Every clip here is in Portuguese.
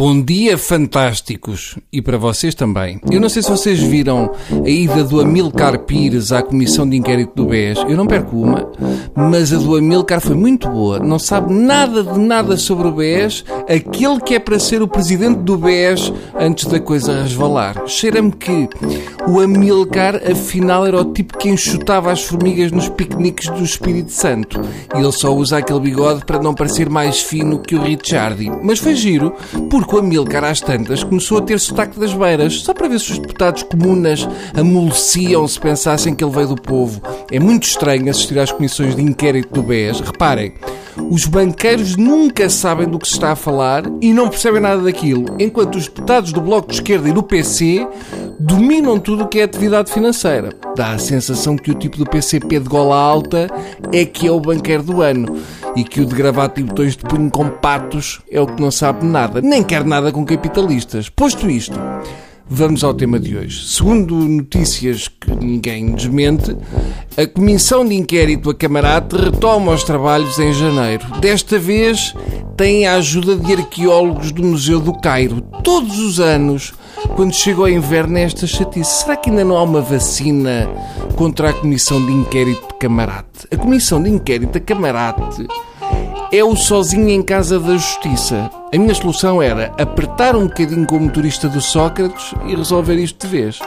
Bom dia, fantásticos! E para vocês também. Eu não sei se vocês viram a ida do Amilcar Pires à Comissão de Inquérito do BES. Eu não perco uma, mas a do Amilcar foi muito boa. Não sabe nada de nada sobre o BES, aquele que é para ser o presidente do BES antes da coisa resvalar. Cheira-me que o Amilcar, afinal, era o tipo que enxutava as formigas nos piqueniques do Espírito Santo. E ele só usa aquele bigode para não parecer mais fino que o Richardi. Mas foi giro, porque o Amilcar às tantas começou a ter sotaque das beiras, só para ver se os deputados comunas amoleciam se pensassem que ele veio do povo. É muito estranho assistir às comissões de inquérito do BES. Reparem, os banqueiros nunca sabem do que se está a falar e não percebem nada daquilo, enquanto os deputados do Bloco de Esquerda e do PC dominam tudo o que é atividade financeira. Dá a sensação que o tipo do PCP de gola alta é que é o banqueiro do ano e que o de gravata e botões de punho com patos é o que não sabe nada, nem quer nada com capitalistas. Posto isto, vamos ao tema de hoje. Segundo notícias que ninguém desmente, a Comissão de Inquérito a Camarate retoma os trabalhos em janeiro. Desta vez tem a ajuda de arqueólogos do Museu do Cairo. Todos os anos, quando chega o inverno, é esta chatice. Será que ainda não há uma vacina contra a Comissão de Inquérito de Camarate? A Comissão de Inquérito a Camarate é o sozinho em casa da justiça. A minha solução era apertar um bocadinho com o motorista do Sócrates e resolver isto de vez.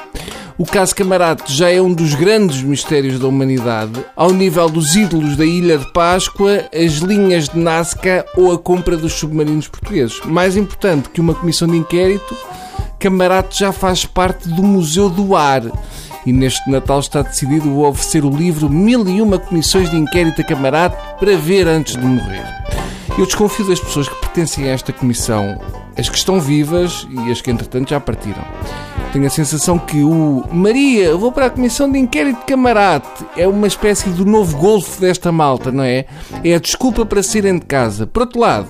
O caso Camarate já é um dos grandes mistérios da humanidade, ao nível dos ídolos da Ilha de Páscoa, as linhas de Nazca ou a compra dos submarinos portugueses. Mais importante que uma comissão de inquérito, Camarate já faz parte do Museu do Ar. E neste Natal está decidido oferecer o livro Mil e Uma Comissões de Inquérito a Camarate para ver antes de morrer. Eu desconfio das pessoas que pertencem a esta comissão, as que estão vivas e as que entretanto já partiram. Tenho a sensação que o Maria, vou para a comissão de inquérito de camarate, é uma espécie do novo golfo desta malta, não é? É a desculpa para saírem de casa. Por outro lado,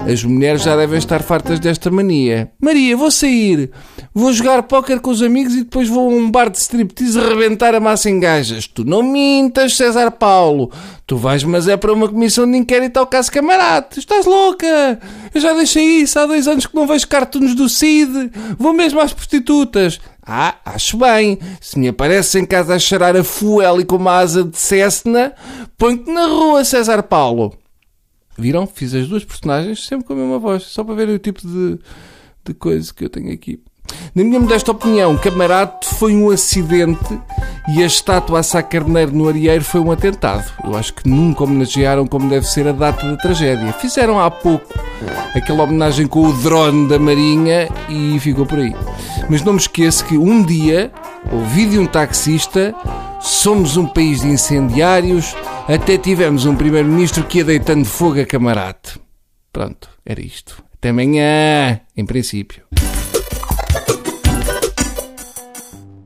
as mulheres já devem estar fartas desta mania. Maria, vou sair. Vou jogar póquer com os amigos e depois vou a um bar de striptease arrebentar a massa em gajas. Tu não mintas, César Paulo. Tu vais, mas é para uma comissão de inquérito ao caso camarate. Estás louca? Eu já deixei isso. Há dois anos que não vejo cartoons do Cid. Vou mesmo às prostitutas. Ah, acho bem. Se me apareces em casa a cheirar a fuel e com uma asa de Cessna, põe-te na rua, César Paulo. Viram? Fiz as duas personagens sempre com a mesma voz, só para verem o tipo de, de coisa que eu tenho aqui. Na minha modesta opinião, Camarate foi um acidente e a estátua a Sá Carneiro no Arieiro foi um atentado. Eu acho que nunca homenagearam como deve ser a data da tragédia. Fizeram há pouco aquela homenagem com o drone da Marinha e ficou por aí. Mas não me esqueço que um dia ouvi de um taxista somos um país de incendiários, até tivemos um primeiro-ministro que ia deitando fogo a camarate. Pronto, era isto. Até amanhã, em princípio.